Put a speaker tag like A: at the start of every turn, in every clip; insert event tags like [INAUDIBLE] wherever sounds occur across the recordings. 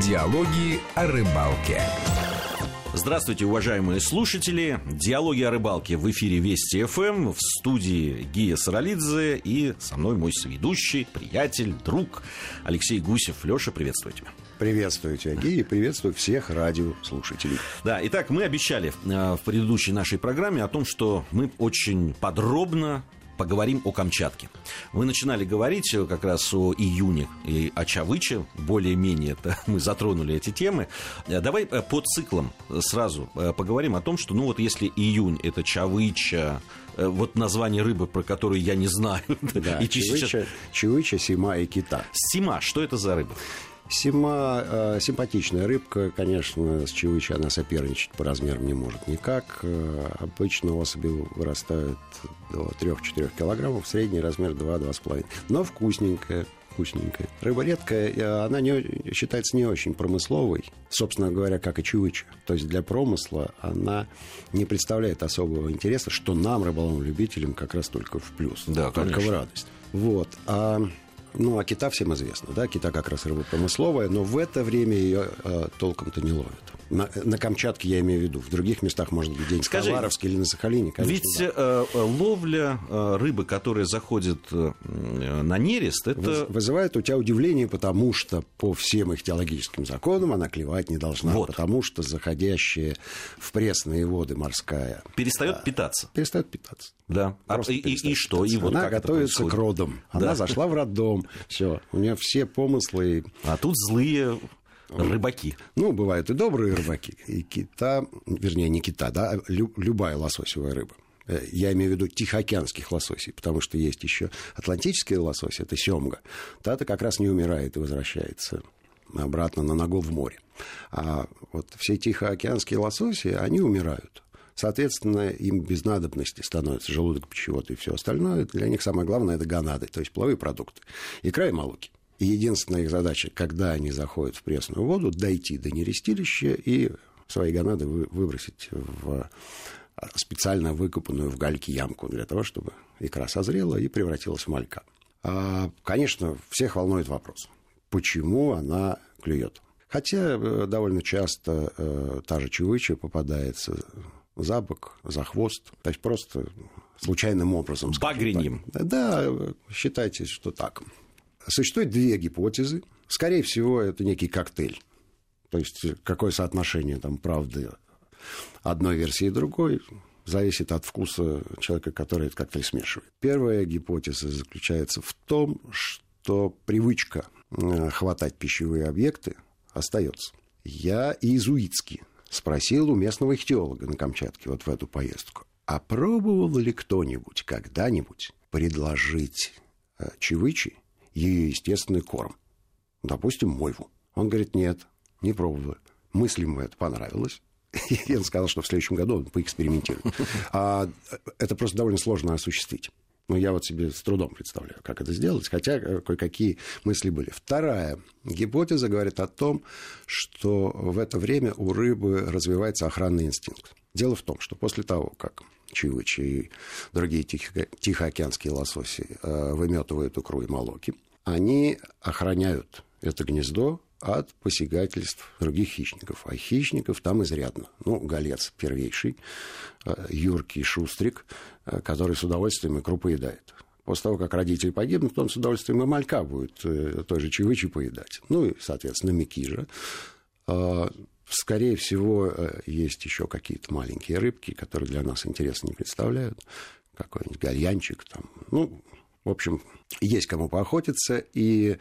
A: Диалоги о рыбалке.
B: Здравствуйте, уважаемые слушатели. Диалоги о рыбалке в эфире Вести ФМ. В студии Гия Саралидзе и со мной мой соведущий, приятель, друг Алексей Гусев. Леша, приветствую тебя.
C: Приветствую тебя, Гия, и приветствую всех радиослушателей.
B: Да, итак, мы обещали э, в предыдущей нашей программе о том, что мы очень подробно поговорим о Камчатке. Вы начинали говорить как раз о июне и о Чавыче, более-менее [LAUGHS] мы затронули эти темы. Давай э, по циклам сразу э, поговорим о том, что, ну вот если июнь это Чавыча, э, вот название рыбы, про которую я не знаю. [LAUGHS]
C: Да, и чавыча, сейчас... чавыча, сима и кита.
B: Сима, что это за рыба?
C: Сима э, симпатичная рыбка, конечно, с чевыча она соперничать по размерам не может никак. Э, обычно особи вырастают до 3-4 килограммов, средний размер 2-2,5. Но вкусненькая, вкусненькая. Рыба редкая, она не, считается не очень промысловой, собственно говоря, как и чевыча. То есть для промысла она не представляет особого интереса, что нам, рыболовным-любителям, как раз только в плюс,
B: да,
C: только
B: конечно.
C: в радость. Вот. А ну, а кита всем известно, да, кита как раз рыба промысловая, но в это время ее э, толком-то не ловят. На, на Камчатке я имею в виду. В других местах, может быть, день Скажи, Хабаровске или на Сахалине, конечно.
B: Ведь да. э, ловля э, рыбы, которая заходит э, на нерест, это...
C: Вызывает у тебя удивление, потому что по всем их теологическим законам она клевать не должна. Вот. Потому что заходящая в пресные воды морская...
B: Перестает а, питаться.
C: Перестает питаться.
B: Да. А, и, и, и что? И
C: вот она готовится к родам. Она да. зашла в роддом. Все. У нее все помыслы...
B: А тут злые Рыбаки.
C: Ну, бывают и добрые рыбаки. И кита, вернее, не кита, да, а любая лососевая рыба. Э, я имею в виду тихоокеанских лососей, потому что есть еще атлантические лососи, это семга. Та-то как раз не умирает и возвращается обратно на ногу в море. А вот все тихоокеанские лососи, они умирают. Соответственно, им без надобности становится желудок, пищевод и все остальное. Для них самое главное – это гонады, то есть половые продукты. Икра и молоки. И единственная их задача, когда они заходят в пресную воду, дойти до нерестилища и свои гонады выбросить в специально выкопанную в гальке ямку для того, чтобы икра созрела и превратилась в малька. А, конечно, всех волнует вопрос, почему она клюет. Хотя э, довольно часто э, та же чевыча попадается за бок, за хвост, то есть просто случайным образом.
B: Багреньем.
C: Да, считайте, что так. Существует две гипотезы. Скорее всего, это некий коктейль. То есть, какое соотношение там правды одной версии и другой зависит от вкуса человека, который этот коктейль смешивает. Первая гипотеза заключается в том, что привычка э, хватать пищевые объекты остается. Я иезуитски спросил у местного ихтиолога на Камчатке вот в эту поездку, а пробовал ли кто-нибудь когда-нибудь предложить э, чевычи ее естественный корм. Допустим, мойву. Он говорит, нет, не пробовал. Мысли ему это понравилось. И [LAUGHS] он сказал, что в следующем году он поэкспериментирует. [LAUGHS] А это просто довольно сложно осуществить. Но я вот себе с трудом представляю, как это сделать, хотя э, кое-какие мысли были. Вторая гипотеза говорит о том, что в это время у рыбы развивается охранный инстинкт. Дело в том, что после того, как чивычи и другие тихо- тихоокеанские лососи э, выметывают икру и молоки, они охраняют это гнездо от посягательств других хищников. А хищников там изрядно. Ну, голец первейший, э, юркий шустрик, э, который с удовольствием икру поедает. После того, как родители погибнут, он с удовольствием и малька будет той же чевычи поедать. Ну, и, соответственно, микижа. Скорее всего, есть еще какие-то маленькие рыбки, которые для нас интереса не представляют. Какой-нибудь гальянчик там. Ну, в общем, есть кому поохотиться, и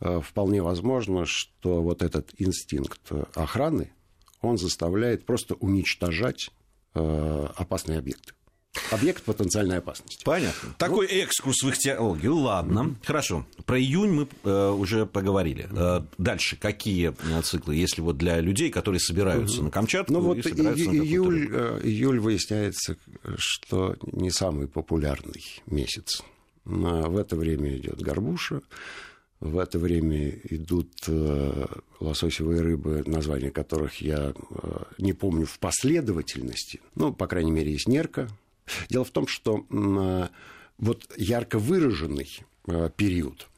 C: э, вполне возможно, что вот этот инстинкт охраны, он заставляет просто уничтожать э, опасные объекты. Объект потенциальной опасности.
B: Понятно. Ну, Такой экскурс в их теологию. Ладно. Mm-hmm. Хорошо. Про июнь мы э, уже поговорили. Э, дальше какие э, циклы, если вот для людей, которые собираются mm-hmm. на Камчатку?
C: Ну вот и, июль, э, июль выясняется, что не самый популярный месяц в это время идет горбуша, в это время идут э, лососевые рыбы, названия которых я не помню в последовательности. Ну, по крайней мере, есть нерка. Дело в том, что э, вот ярко выраженный период,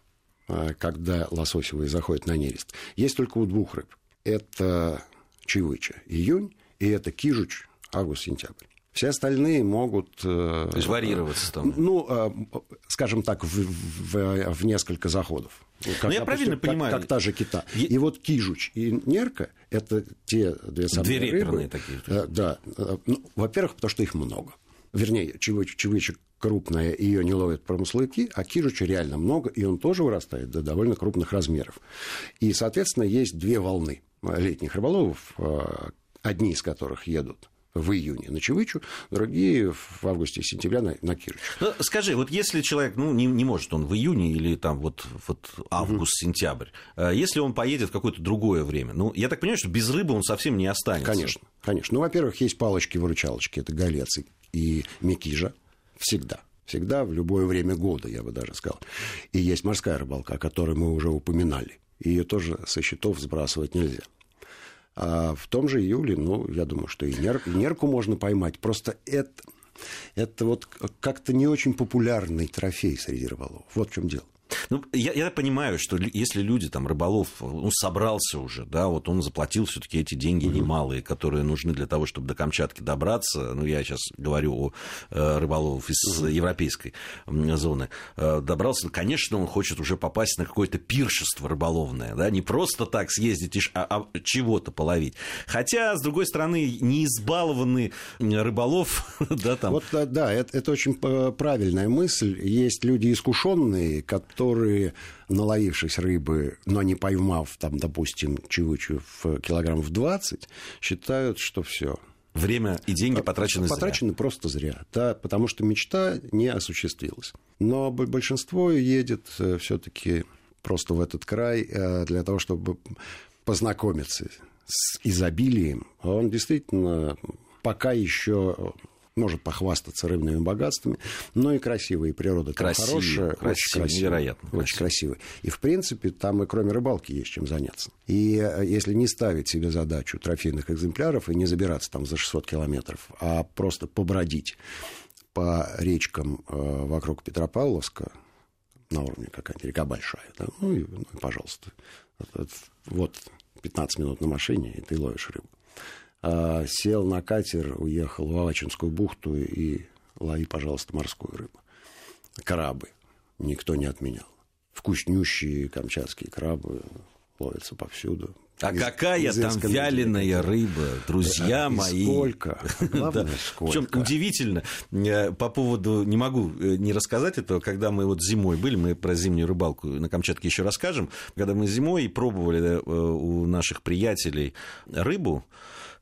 C: когда лососевые заходят на нерест, есть только у двух рыб. это Чевыча, июнь, и это Кижуч, август-сентябрь. Все остальные могут...
B: То есть варьироваться там?
C: Ну, скажем так, в, в, в несколько заходов.
B: Как, ну, я правильно
C: как,
B: понимаю.
C: Как та же кита. Я... И вот кижуч и нерка – это те две самые
B: Две
C: реперные
B: такие.
C: Да. Ну, во-первых, потому что их много. Вернее, чевычек крупная, ее не ловят промысловики, а кижуча реально много, и он тоже вырастает до довольно крупных размеров. И, соответственно, есть две волны летних рыболовов, одни из которых едут в июне на Чевычу, другие в августе и сентябре на, на Кирыч.
B: Ну, скажи, вот если человек, ну, не, не может он в июне или там вот, вот август-сентябрь, угу. если он поедет в какое-то другое время, ну, я так понимаю, что без рыбы он совсем не останется.
C: Конечно, конечно. Ну, во-первых, есть палочки-выручалочки, это голец и мекижа, всегда. Всегда, в любое время года, я бы даже сказал. И есть морская рыбалка, о которой мы уже упоминали. Ее тоже со счетов сбрасывать нельзя. А в том же июле, ну, я думаю, что и, нер, и нерку можно поймать. Просто это, это вот как-то не очень популярный трофей среди рыболовов. Вот в чем дело.
B: Ну, я, я понимаю, что если люди, там, рыболов, ну, собрался уже, да, вот он заплатил все таки эти деньги угу. немалые, которые нужны для того, чтобы до Камчатки добраться, ну, я сейчас говорю о э, рыболовов из угу. европейской зоны, э, добрался, конечно, он хочет уже попасть на какое-то пиршество рыболовное, да, не просто так съездить, а, а чего-то половить. Хотя, с другой стороны, не избалованный рыболов, [LAUGHS] да, там...
C: Вот, да, это, это очень э, правильная мысль. Есть люди искушенные, которые которые, наловившись рыбы, но не поймав, там, допустим, чевычу в килограммов 20, считают, что все.
B: Время и деньги потрачены,
C: потрачены зря. просто зря, да, потому что мечта не осуществилась. Но большинство едет э, все-таки просто в этот край э, для того, чтобы познакомиться с изобилием. Он действительно пока еще может похвастаться рыбными богатствами, но и красивая, и природа там
B: красивый,
C: хорошая.
B: Красивый, очень красивая, невероятно.
C: Очень красивый. И, в принципе, там и кроме рыбалки есть чем заняться. И э, если не ставить себе задачу трофейных экземпляров и не забираться там за 600 километров, а просто побродить по речкам э, вокруг Петропавловска, на уровне какая-нибудь река большая, да, ну, и, ну и пожалуйста, вот 15 минут на машине, и ты ловишь рыбу. А, сел на катер, уехал в Авачинскую бухту и лови, пожалуйста, морскую рыбу. Крабы никто не отменял. Вкуснющие камчатские крабы ловятся повсюду.
B: А из, какая из там вяленая рыба, друзья
C: а,
B: мои.
C: Сколько? Главное, [LAUGHS] да. сколько.
B: Причем удивительно, э, по поводу, не могу э, не рассказать этого, когда мы вот зимой были, мы про зимнюю рыбалку на Камчатке еще расскажем, когда мы зимой пробовали э, у наших приятелей рыбу,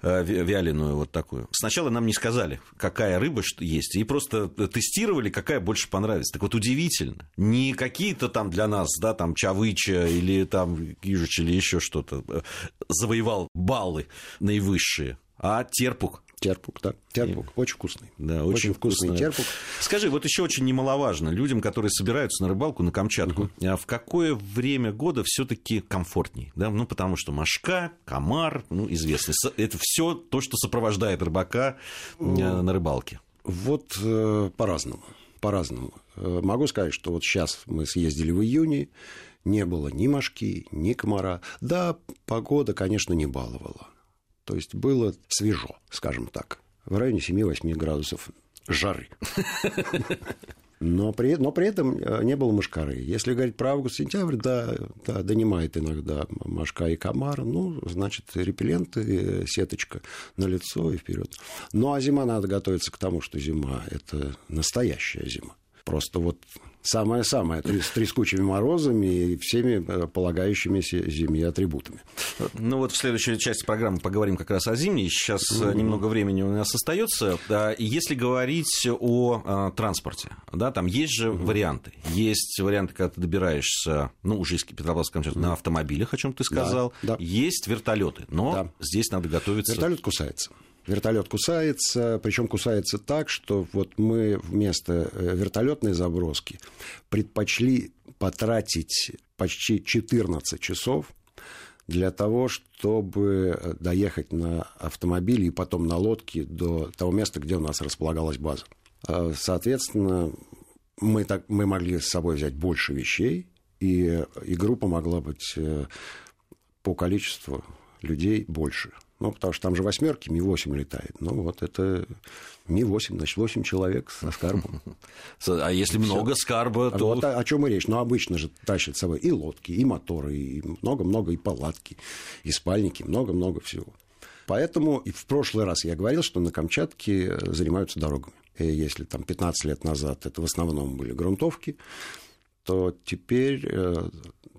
B: вяленую вот такую. Сначала нам не сказали, какая рыба есть, и просто тестировали, какая больше понравится. Так вот удивительно, не какие-то там для нас, да, там Чавыча или там Кижич или еще что-то э, завоевал баллы наивысшие, а терпук
C: Терпук, да. Терпук. И... Очень вкусный.
B: Да, очень, очень вкусный вкусный терпук. Скажи, вот еще очень немаловажно, людям, которые собираются на рыбалку на Камчатку, угу. а в какое время года все-таки комфортней? Да? Ну, потому что мошка, комар, ну, известно. Это все то, что сопровождает рыбака э, на рыбалке.
C: Вот э, по-разному. По-разному. Э, могу сказать, что вот сейчас мы съездили в июне, не было ни мошки, ни комара. Да, погода, конечно, не баловала. То есть было свежо, скажем так, в районе 7-8 градусов жары. Но при, но при этом э, не было мошкары. Если говорить про август-сентябрь, да, да, донимает иногда мошка и комар. Ну, значит, репелленты, сеточка на лицо и вперед. Ну, а зима надо готовиться к тому, что зима – это настоящая зима. Просто вот самое-самое, с трескучими морозами и всеми э, полагающимися зимними атрибутами.
B: Ну вот в следующей части программы поговорим как раз о зимней. Сейчас mm-hmm. немного времени у нас остается. Если говорить о а, транспорте, да, там есть же mm-hmm. варианты. Есть варианты, когда ты добираешься, ну, уже из Петропавловска mm-hmm. на автомобилях, о чем ты сказал. Да, да. Есть вертолеты, но да. здесь надо готовиться.
C: Вертолет кусается. Вертолет кусается, причем кусается так, что вот мы вместо э, вертолетной заброски предпочли потратить почти 14 часов для того, чтобы э, доехать на автомобиле и потом на лодке до того места, где у нас располагалась база. А, соответственно, мы, так, мы могли с собой взять больше вещей, и, и группа могла быть э, по количеству людей больше. Ну, потому что там же восьмерки, Ми-8 летает. Ну, вот это Ми-8, значит, 8 человек со скарбом. [LAUGHS]
B: А если много скарба, то...
C: Вот о, чем и речь. Ну, обычно же тащат с собой и лодки, и моторы, и много-много, и палатки, и спальники, много-много всего. Поэтому и в прошлый раз я говорил, что на Камчатке занимаются дорогами. И если там 15 лет назад это в основном были грунтовки, то теперь э,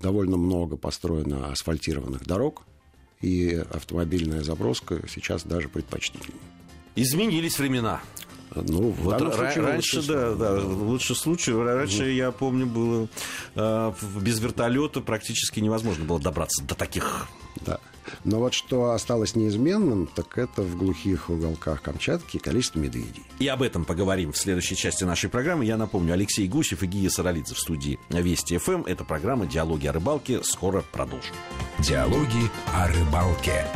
C: довольно много построено асфальтированных дорог, и автомобильная заброска сейчас даже предпочтительнее.
B: Изменились времена.
C: Ну,
B: вот случае, раньше, да, да, лучший случай. Раньше, угу. я помню, было э, без вертолета практически невозможно было добраться до таких.
C: Да. Но вот что осталось неизменным, так это в глухих уголках Камчатки количество медведей.
B: И об этом поговорим в следующей части нашей программы. Я напомню, Алексей Гусев и Гия Саралидзе в студии Вести ФМ. Это программа «Диалоги о рыбалке». Скоро продолжим.
A: Диалоги о рыбалке.